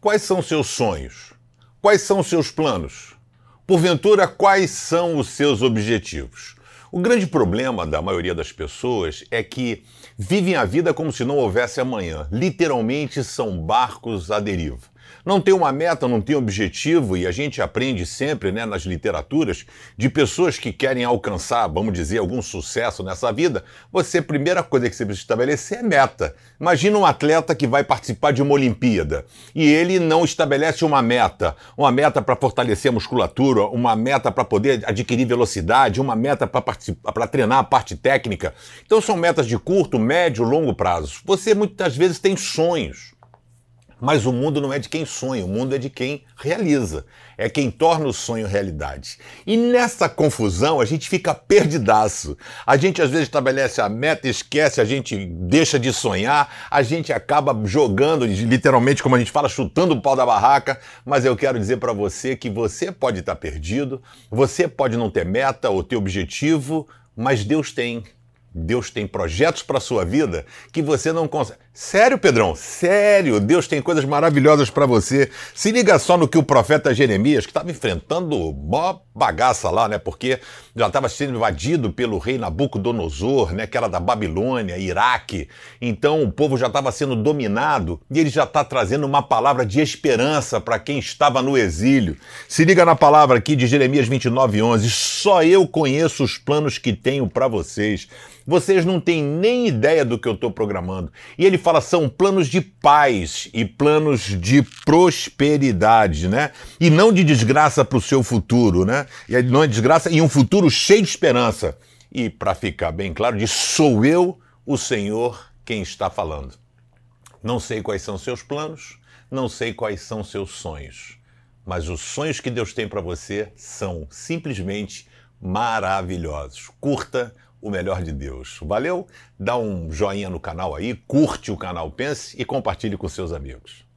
Quais são seus sonhos? Quais são seus planos? Porventura, quais são os seus objetivos? O grande problema da maioria das pessoas é que vivem a vida como se não houvesse amanhã. Literalmente são barcos à deriva não tem uma meta, não tem objetivo, e a gente aprende sempre né, nas literaturas de pessoas que querem alcançar, vamos dizer, algum sucesso nessa vida. Você, a primeira coisa que você precisa estabelecer é meta. Imagina um atleta que vai participar de uma Olimpíada e ele não estabelece uma meta, uma meta para fortalecer a musculatura, uma meta para poder adquirir velocidade, uma meta para treinar a parte técnica. Então são metas de curto, médio, longo prazo. Você muitas vezes tem sonhos. Mas o mundo não é de quem sonha, o mundo é de quem realiza. É quem torna o sonho realidade. E nessa confusão a gente fica perdidaço. A gente às vezes estabelece a meta, esquece, a gente deixa de sonhar, a gente acaba jogando, literalmente, como a gente fala, chutando o pau da barraca. Mas eu quero dizer para você que você pode estar perdido, você pode não ter meta ou ter objetivo, mas Deus tem. Deus tem projetos para sua vida que você não consegue. Sério, Pedrão? Sério? Deus tem coisas maravilhosas para você. Se liga só no que o profeta Jeremias, que estava enfrentando mó bagaça lá, né? Porque já estava sendo invadido pelo rei Nabucodonosor, né? Que era da Babilônia, Iraque. Então o povo já estava sendo dominado e ele já está trazendo uma palavra de esperança para quem estava no exílio. Se liga na palavra aqui de Jeremias 29, 11. Só eu conheço os planos que tenho para vocês. Vocês não têm nem ideia do que eu estou programando. E ele fala são planos de paz e planos de prosperidade, né? E não de desgraça para o seu futuro, né? E não é desgraça e um futuro cheio de esperança. E para ficar bem claro, sou eu, o Senhor, quem está falando. Não sei quais são seus planos, não sei quais são seus sonhos, mas os sonhos que Deus tem para você são simplesmente maravilhosos. Curta o melhor de Deus. Valeu? Dá um joinha no canal aí, curte o canal Pense e compartilhe com seus amigos.